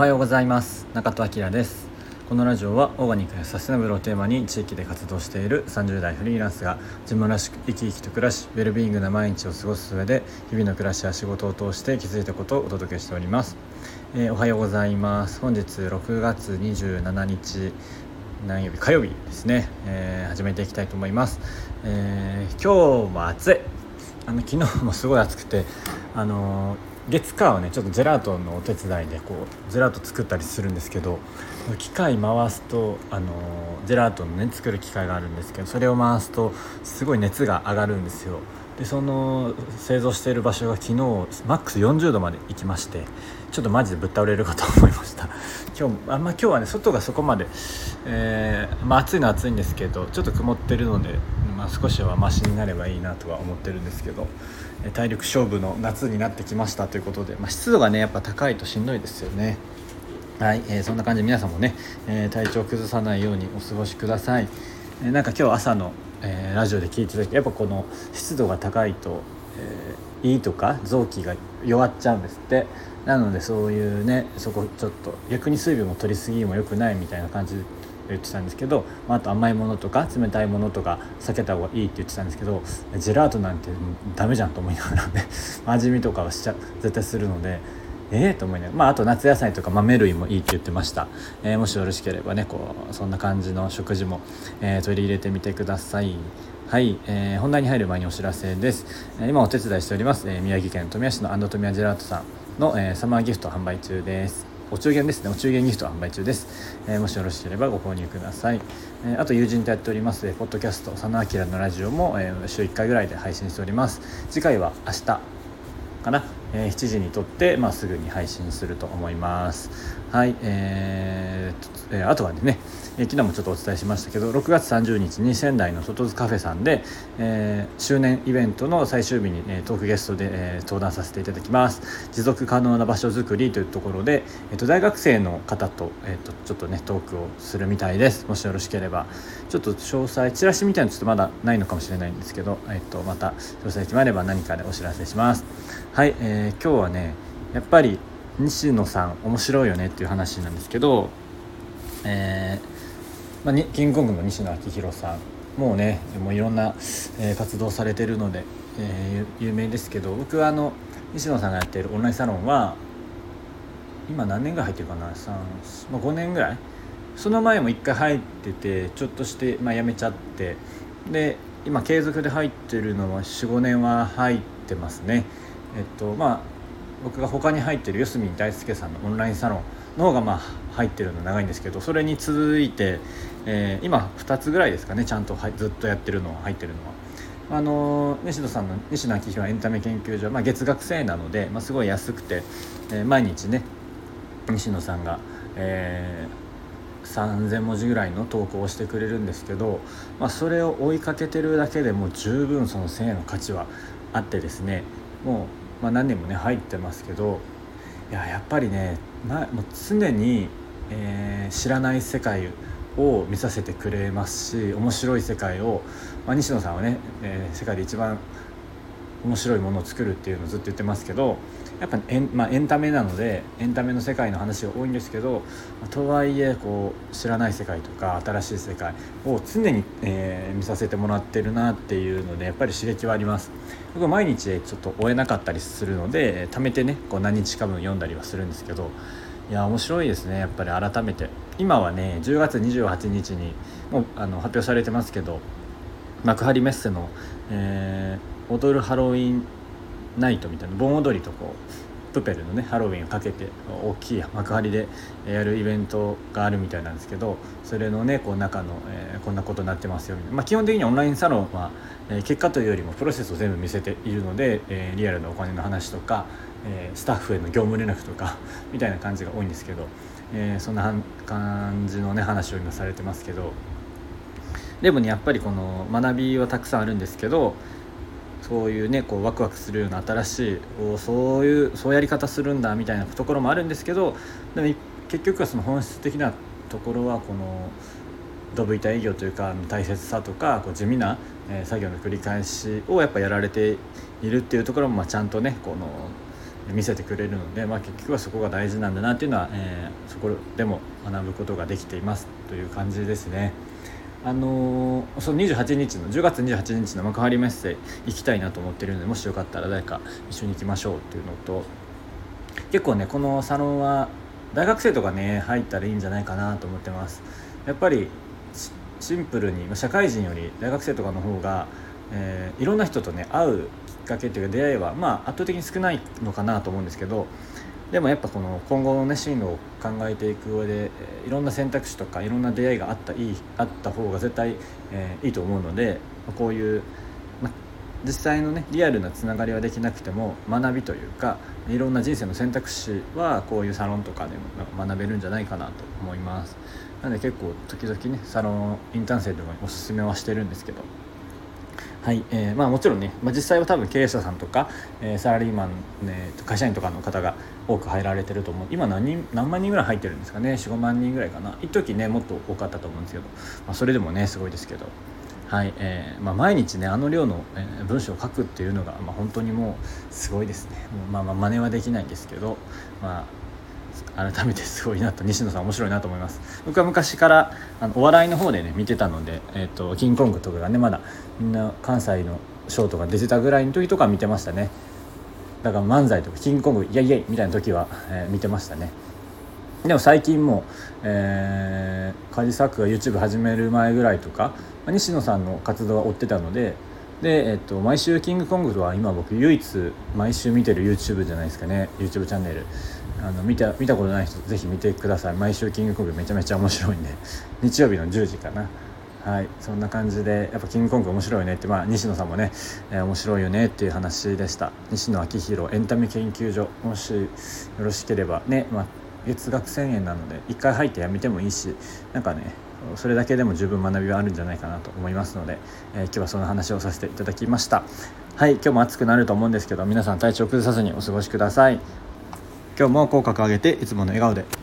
おはようございます。中戸明です。このラジオはオーガニックやサステナブルをテーマに地域で活動している30代フリーランスが自分らしく生き生きと暮らしウェルビーイングな毎日を過ごす上で日々の暮らしや仕事を通して気づいたことをお届けしております、えー、おはようございます。本日6月27日何曜日？火曜日ですね、えー、始めていきたいと思います、えー、今日も暑い。あの昨日もすごい暑くてあの月火はねちょっとジェラートのお手伝いでこうジェラート作ったりするんですけど機械回すとあのジェラートのね作る機械があるんですけどそれを回すとすごい熱が上がるんですよ。でその製造している場所が昨日マックス40度まで行きましてちょっとマジでぶっ倒れるかと思いました。今日あんま今日はね外がそこまで、えー、まあ、暑いのは暑いんですけどちょっと曇ってるので、まあ、少しはマシになればいいなとは思ってるんですけど体力勝負の夏になってきましたということで、まあ、湿度がねやっぱ高いとしんどいですよね。はい、えー、そんな感じで皆さんもね、えー、体調崩さないようにお過ごしください、えー、なんか今日朝の、えーラジオで聞いてた時やっぱこの湿度が高いと、えー、胃とか臓器が弱っちゃうんですってなのでそういうねそこちょっと逆に水分も取りすぎも良くないみたいな感じで言ってたんですけど、まあ、あと甘いものとか冷たいものとか避けた方がいいって言ってたんですけどジェラートなんてダメじゃんと思いながらね 味見とかはしちゃ絶対するので。ええー、と思いながら、まあ、あと夏野菜とか豆類もいいって言ってました、えー、もしよろしければねこうそんな感じの食事も、えー、取り入れてみてください。はい、えー、本題に入る前にお知らせです、え今お手伝いしております、え宮城県富谷市のアンド富谷ジェラートさんの、えサマーギフト販売中です。お中元ですね。お中元ギフト販売中です、えー、もしよろしければご購入ください、えー、あと友人とやっております、ポッドキャスト佐野明のラジオも、えー、週1回ぐらいで配信しております。次回は明日かな、え、7時にとって、まあ、すぐに配信すると思います。はいえー、えー、あとはねえ昨日もちょっとお伝えしましたけど6月30日に仙台の外津カフェさんで、えー、周年イベントの最終日に、え、トークゲストで、え、登壇させていただきます。持続可能な場所づくりというところで、えーと、大学生の方と,、えーと、ちょっとねトークをするみたいです。もしよろしければ。ちょっと詳細チラシみたいなのちょっとまだないのかもしれないんですけど、えーと、また詳細決まれば何かでお知らせします。はい、えー、今日はねやっぱり西野さん面白いよねっていう話なんですけど、えーまあ、キングコングの西野昭弘さんもうねもういろんな、えー、活動されてるので、えー、有名ですけど僕はあの西野さんがやっているオンラインサロンは今何年ぐらい入ってるかな？3、まあ、5年ぐらい？その前も1回入っててちょっとして、まあ、辞めちゃってで今継続で入ってるのは45年は入ってますね。えっとまあ僕が他に入ってる四隅大輔さんのオンラインサロンの方がまあ入ってるの長いんですけどそれに続いて、えー、今2つぐらいですかねちゃんとずっとやってるのは入ってるのは。あの西野さんの西野昭弘エンタメ研究所、まあ、月額制なので、まあ、すごい安くて、えー、毎日ね西野さんが、えー、3,000文字ぐらいの投稿をしてくれるんですけど、まあ、それを追いかけてるだけでも十分その1,000円の価値はあってですねもう、まあ、何年もね入ってますけどいややっぱりねなもう常に、えー、知らない世界を見させてくれますし面白い世界を、まあ、西野さんはね、えー、世界で一番面白いものを作るっていうのをずっと言ってますけどやっぱエン,、まあ、エンタメなのでエンタメの世界の話が多いんですけどとはいえこう知らない世界とか新しい世界を常に、えー、見させてもらってるなっていうのでやっぱり刺激はあります。僕毎日ちょっと追えなかったりするので貯めてねこう何日か分読んだりはするんですけどいや面白いですねやっぱり。改めて。今はね10月28日にもうあの発表されてますけど幕張メッセの、えー、踊るハロウィンナイトみたいな盆踊りとこうプペルのねハロウィンをかけて大きい幕張でやるイベントがあるみたいなんですけどそれのねこう中の、えー、こんなことになってますよみたいな、まあ、基本的にオンラインサロンは、えー、結果というよりもプロセスを全部見せているので、えー、リアルなお金の話とか、えスタッフへの業務連絡とか みたいな感じが多いんですけど、えそんな感じのね話を今されてますけど。でもねやっぱりこの学びはたくさんあるんですけどそういうねこうワクワクするような新しいおそういうそうやり方するんだみたいなところもあるんですけどでも結局はその本質的なところはこのドブ板営業というか大切さとかこう地味な、作業の繰り返しをやっぱやられているっていうところもまあちゃんとねこの、見せてくれるので、まあ、結局はそこが大事なんだなっていうのは、えー、そこでも学ぶことができていますという感じですね。あのー、その28日の10月28日の幕張メッセ行きたいなと思ってるのでもしよかったら誰か一緒に行きましょうっていうのと結構ねこのサロンは大学生とかね入ったらいいんじゃないかなと思ってます。やっぱりシンプルに社会人より大学生とかの方が、えー、いろんな人とね会うきっかけっていうか出会いはまあ圧倒的に少ないのかなと思うんですけどでもやっぱこの今後のね進路を考えていく上で、いろんな選択肢とかいろんな出会いがあったいいあった方が絶対、えー、いいと思うのでこういう、ま、実際のねリアルなつながりはできなくても学びというかいろんな人生の選択肢はこういうサロンとかでも学べるんじゃないかなと思います。なので結構時々ねサロンインターン生でもおすすめはしてるんですけど。はい、えー、まあもちろんね、まあ、実際は多分経営者さんとか、えー、サラリーマン、ね、会社員とかの方が多く入られてると思う。今何人何万人ぐらい入ってるんですかね？45万人ぐらいかな？一時ねもっと多かったと思うんですけど、まあ、それでもねすごいですけど。はいえーまあ、毎日ねあの量の、えー、文章を書くっていうのが、まあ、本当にもうすごいですね。もうまあまあ真似はできないんですけど、まあ、改めてすごいなと西野さん面白いなと思います。僕は昔からあのお笑いの方でね見てたので、えーと、キングコングとかがねまだみんな関西のショーとか出てたぐらいの時とか見てましたね。だから漫才とかキングコングイエイイエイみたいな時は、えー、見てましたね。でも最近も、えー、カジサックが YouTube 始める前ぐらいとか、西野さんの活動は追ってたのでで、えっと、毎週キングコングは今僕唯一毎週見てる YouTube じゃないですかね。YouTube チャンネル。あの見た見たことない人ぜひ見てください。毎週キングコングめちゃめちゃ面白いんで。日曜日の10時かな。はい。そんな感じでやっぱキングコング面白いねって。まあ西野さんもね、えー、面白いよねっていう話でした。西野昭弘エンタメ研究所。もしよろしければね、まあ、月額1000円なので1回入ってやめてもいいしなんかねそれだけでも十分学びはあるんじゃないかなと思いますので、えー、今日はその話をさせていただきました。はい今日も暑くなると思うんですけど皆さん体調崩さずにお過ごしください。今日も口角上げていつもの笑顔で。